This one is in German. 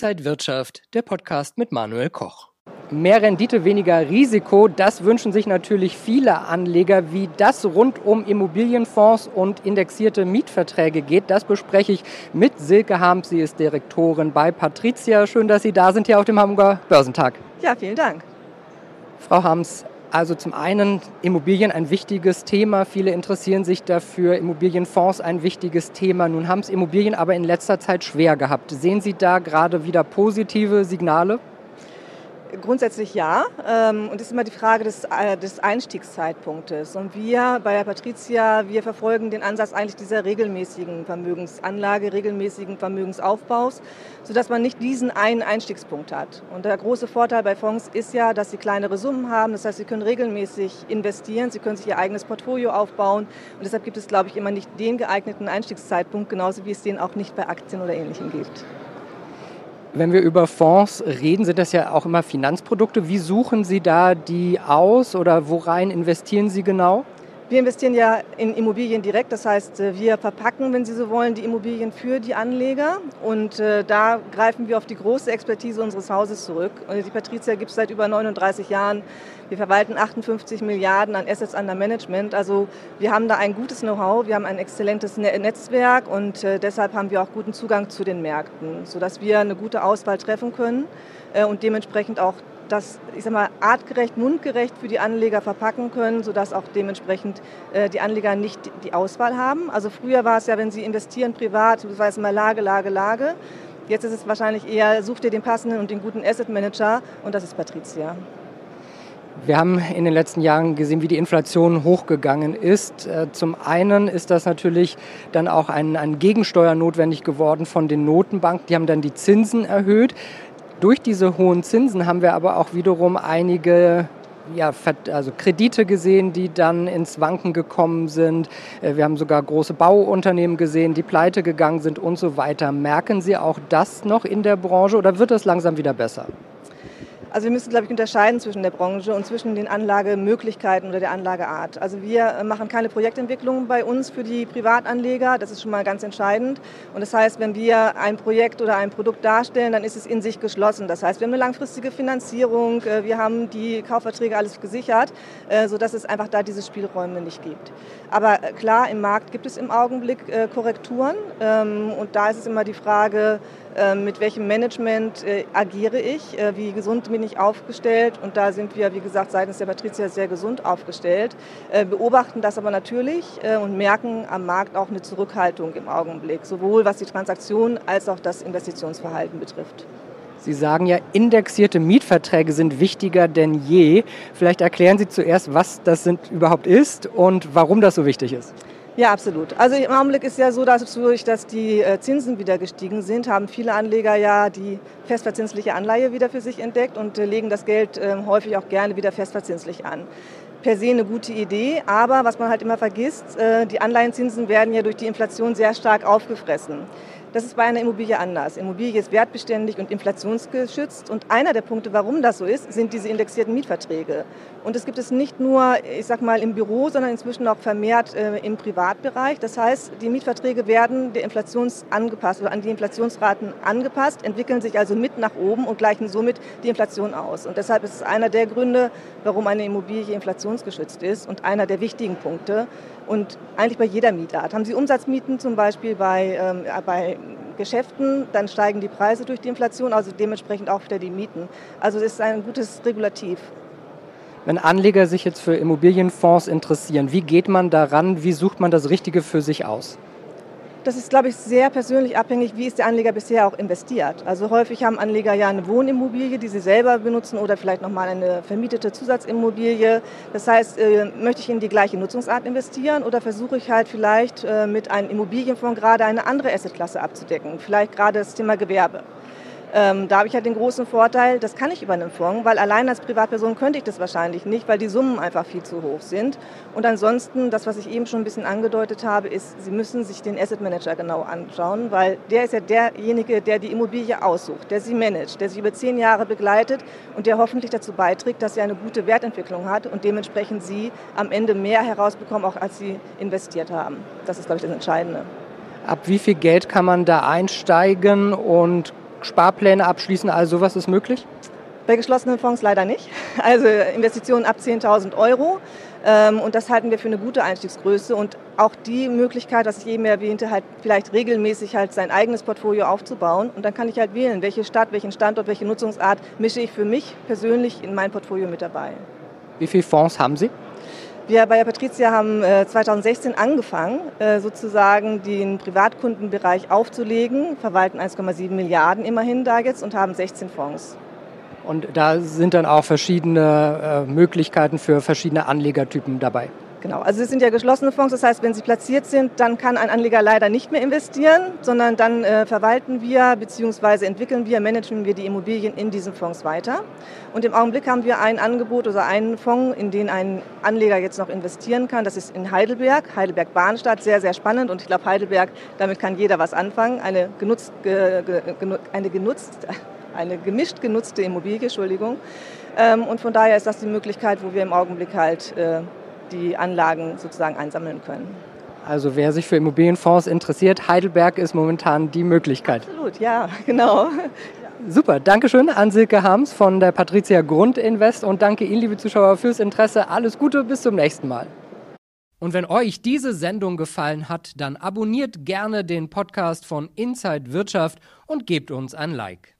Inside Wirtschaft, der Podcast mit Manuel Koch. Mehr Rendite, weniger Risiko, das wünschen sich natürlich viele Anleger. Wie das rund um Immobilienfonds und indexierte Mietverträge geht, das bespreche ich mit Silke Harms. Sie ist Direktorin bei Patricia. Schön, dass Sie da sind hier auf dem Hamburger Börsentag. Ja, vielen Dank. Frau Harms, also zum einen Immobilien ein wichtiges Thema. Viele interessieren sich dafür. Immobilienfonds ein wichtiges Thema. Nun haben es Immobilien aber in letzter Zeit schwer gehabt. Sehen Sie da gerade wieder positive Signale? Grundsätzlich ja. Ähm, und es ist immer die Frage des, äh, des Einstiegszeitpunktes. Und wir bei der Patricia, wir verfolgen den Ansatz eigentlich dieser regelmäßigen Vermögensanlage, regelmäßigen Vermögensaufbaus, sodass man nicht diesen einen Einstiegspunkt hat. Und der große Vorteil bei Fonds ist ja, dass sie kleinere Summen haben. Das heißt, sie können regelmäßig investieren, sie können sich ihr eigenes Portfolio aufbauen. Und deshalb gibt es, glaube ich, immer nicht den geeigneten Einstiegszeitpunkt, genauso wie es den auch nicht bei Aktien oder Ähnlichem gibt. Wenn wir über Fonds reden, sind das ja auch immer Finanzprodukte. Wie suchen Sie da die aus oder worein investieren Sie genau? Wir investieren ja in Immobilien direkt, das heißt, äh, wir verpacken, wenn Sie so wollen, die Immobilien für die Anleger und äh, da greifen wir auf die große Expertise unseres Hauses zurück. Die Patricia gibt es seit über 39 Jahren. Wir verwalten 58 Milliarden an Assets under Management. Also wir haben da ein gutes Know-how, wir haben ein exzellentes ne-, Netzwerk und äh, deshalb haben wir auch guten Zugang zu den Märkten, sodass wir eine gute Auswahl treffen können und dementsprechend auch das, ich sag mal, artgerecht, mundgerecht für die Anleger verpacken können, sodass auch dementsprechend äh, die Anleger nicht die Auswahl haben. Also früher war es ja, wenn sie investieren privat, das war es immer Lage, Lage, Lage. Jetzt ist es wahrscheinlich eher, such dir den passenden und den guten Asset Manager und das ist Patricia. Wir haben in den letzten Jahren gesehen, wie die Inflation hochgegangen ist. Äh, zum einen ist das natürlich dann auch ein, ein Gegensteuer notwendig geworden von den Notenbanken. Die haben dann die Zinsen erhöht. Durch diese hohen Zinsen haben wir aber auch wiederum einige ja, also Kredite gesehen, die dann ins Wanken gekommen sind. Äh, wir haben sogar große Bauunternehmen gesehen, die pleite gegangen sind und so weiter. Merken Sie auch das noch in der Branche oder wird es langsam wieder besser? Also wir müssen, glaube ich, unterscheiden zwischen der Branche und zwischen den Anlagemöglichkeiten oder der Anlageart. Also wir äh, machen keine Projektentwicklung bei uns für die Privatanleger. Das ist schon mal ganz entscheidend. Und das heißt, wenn wir ein Projekt oder ein Produkt darstellen, dann ist es in sich geschlossen. Das heißt, wir haben eine langfristige Finanzierung, äh, wir haben die Kaufverträge alles gesichert, äh, sodass es einfach da diese Spielräume nicht gibt. Aber klar, im Markt gibt es im Augenblick Korrekturen. Ähm, und da ist es immer die Frage, mit welchem Management äh, agiere ich, äh, wie gesund bin ich aufgestellt. Und da sind wir, wie gesagt, seitens der Patricia sehr gesund aufgestellt, äh, beobachten das aber natürlich und merken am Markt auch eine Zurückhaltung im Augenblick, sowohl was die Transaktionen als auch das Investitionsverhalten betrifft. Sie sagen ja, indexierte Mietverträge sind wichtiger denn je. Vielleicht erklären Sie zuerst, was das sind, überhaupt ist und warum das so wichtig ist. Ja, absolut. Also im Augenblick ist ja so, dass durch, dass die äh, Zinsen wieder gestiegen sind, haben viele Anleger ja die festverzinsliche Anleihe wieder für sich entdeckt und äh, legen das Geld ähm, häufig auch gerne wieder festverzinslich an per se eine gute Idee, aber was man halt immer vergisst, äh, die Anleihenzinsen werden ja durch die Inflation sehr stark aufgefressen. Das ist bei einer Immobilie anders. Immobilie ist wertbeständig und inflationsgeschützt. Und einer der Punkte, warum das so ist, sind diese indexierten Mietverträge. Und es gibt es nicht nur, ich sag mal, im Büro, sondern inzwischen auch vermehrt äh, im Privatbereich. Das heißt, die Mietverträge werden der Inflations angepasst oder an die Inflationsraten angepasst, entwickeln sich also mit nach oben und gleichen somit die Inflation aus. Und deshalb ist es einer der Gründe, warum eine Immobilie inflationsgeschützt ist und einer der wichtigen Punkte. Und eigentlich bei jeder Mietart. Haben Sie Umsatzmieten zum Beispiel bei, ähm, bei Geschäften, dann steigen die Preise durch die Inflation, also dementsprechend auch wieder die Mieten. Also es ist ein gutes Regulativ. Wenn Anleger sich jetzt für Immobilienfonds interessieren, wie geht man daran? Wie sucht man das Richtige für sich aus? Das ist, glaube ich, sehr persönlich abhängig, wie ist der Anleger bisher auch investiert. Also häufig haben Anleger ja eine Wohnimmobilie, die sie selber benutzen oder vielleicht nochmal eine vermietete Zusatzimmobilie. Das heißt, äh, möchte ich in die gleiche Nutzungsart investieren oder versuche ich halt vielleicht äh, mit einem Immobilienfonds gerade eine andere Assetklasse abzudecken, vielleicht gerade das Thema Gewerbe. Ähm, da habe ich halt den großen Vorteil, das kann ich über einen Fonds, weil allein als Privatperson könnte ich das wahrscheinlich nicht, weil die Summen einfach viel zu hoch sind. Und ansonsten, das, was ich eben schon ein bisschen angedeutet habe, ist, Sie müssen sich den Asset Manager genau anschauen, weil der ist ja derjenige, der die Immobilie aussucht, der sie managt, der sie über zehn Jahre begleitet und der hoffentlich dazu beiträgt, dass sie eine gute Wertentwicklung hat und dementsprechend Sie am Ende mehr herausbekommen, auch als Sie investiert haben. Das ist, glaube ich, das Entscheidende. Ab wie viel Geld kann man da einsteigen und Sparpläne abschließen, also sowas ist möglich? Bei geschlossenen Fonds leider nicht. Also Investitionen ab 10.000 Euro. Ähm, und das halten wir für eine gute Einstiegsgröße. Und auch die Möglichkeit, was ich eben erwähnte, halt vielleicht regelmäßig halt sein eigenes Portfolio aufzubauen. Und dann kann ich halt wählen, welche Stadt, welchen Standort, welche Nutzungsart mische ich für mich persönlich in mein Portfolio mit dabei. Wie viele Fonds haben Sie? Wir bei der Patricia haben 2016 äh, angefangen, äh, sozusagen den Privatkundenbereich aufzulegen, verwalten 1,7 Milliarden immerhin da jetzt und haben 16 Fonds. Und da sind dann auch verschiedene äh, Möglichkeiten für verschiedene Anlegertypen dabei. Genau, also es sind ja geschlossene Fonds, das heißt, wenn sie platziert sind, dann kann ein Anleger leider nicht mehr investieren, sondern dann äh, verwalten wir bzw. entwickeln wir, managen wir die Immobilien in diesen Fonds weiter. Und im Augenblick haben wir ein Angebot oder einen Fonds, in den ein Anleger jetzt noch investieren kann. Das ist in Heidelberg, Heidelberg-Bahnstadt, sehr, sehr spannend. Und ich glaube, Heidelberg, damit kann jeder was anfangen. Eine genutzt, ge, ge, eine genutzt, eine gemischt genutzte Immobilie, Entschuldigung. Ähm, und von daher ist das die Möglichkeit, wo wir im Augenblick halt äh, die Anlagen sozusagen einsammeln können. Also wer sich für Immobilienfonds interessiert, Heidelberg ist momentan die Möglichkeit. Absolut, ja, genau. Super, danke schön an Silke Harms von der Patricia Grundinvest und danke Ihnen, liebe Zuschauer, fürs Interesse. Alles Gute, bis zum nächsten Mal. Und wenn euch diese Sendung gefallen hat, dann abonniert gerne den Podcast von Inside Wirtschaft und gebt uns ein Like.